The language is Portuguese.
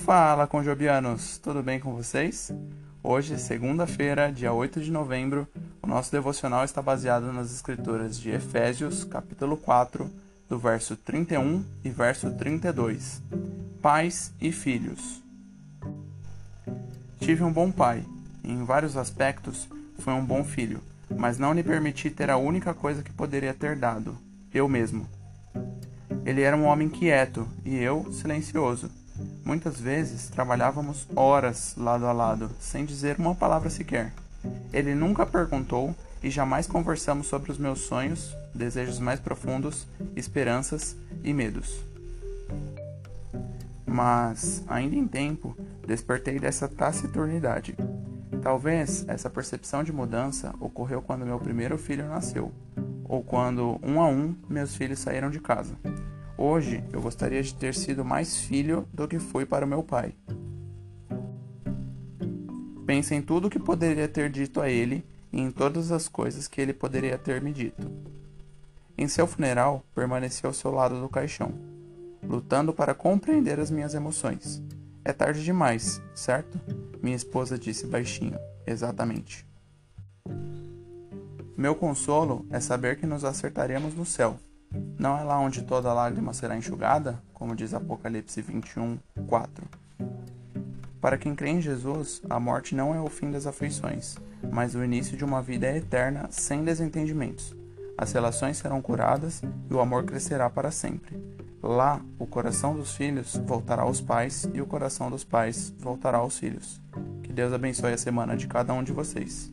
Fala, conjobianos! Tudo bem com vocês? Hoje, segunda-feira, dia 8 de novembro, o nosso devocional está baseado nas escrituras de Efésios, capítulo 4, do verso 31 e verso 32. Pais e filhos. Tive um bom pai, e em vários aspectos foi um bom filho, mas não lhe permiti ter a única coisa que poderia ter dado, eu mesmo. Ele era um homem quieto e eu silencioso Muitas vezes trabalhávamos horas lado a lado, sem dizer uma palavra sequer. Ele nunca perguntou e jamais conversamos sobre os meus sonhos, desejos mais profundos, esperanças e medos. Mas, ainda em tempo, despertei dessa taciturnidade. Talvez essa percepção de mudança ocorreu quando meu primeiro filho nasceu, ou quando, um a um, meus filhos saíram de casa. Hoje eu gostaria de ter sido mais filho do que fui para o meu pai. Pense em tudo o que poderia ter dito a ele e em todas as coisas que ele poderia ter me dito. Em seu funeral, permaneci ao seu lado do caixão, lutando para compreender as minhas emoções. É tarde demais, certo? Minha esposa disse baixinho. Exatamente. Meu consolo é saber que nos acertaremos no céu não é lá onde toda lágrima será enxugada, como diz Apocalipse 21, 4. Para quem crê em Jesus, a morte não é o fim das aflições, mas o início de uma vida eterna sem desentendimentos. As relações serão curadas e o amor crescerá para sempre. Lá, o coração dos filhos voltará aos pais e o coração dos pais voltará aos filhos. Que Deus abençoe a semana de cada um de vocês.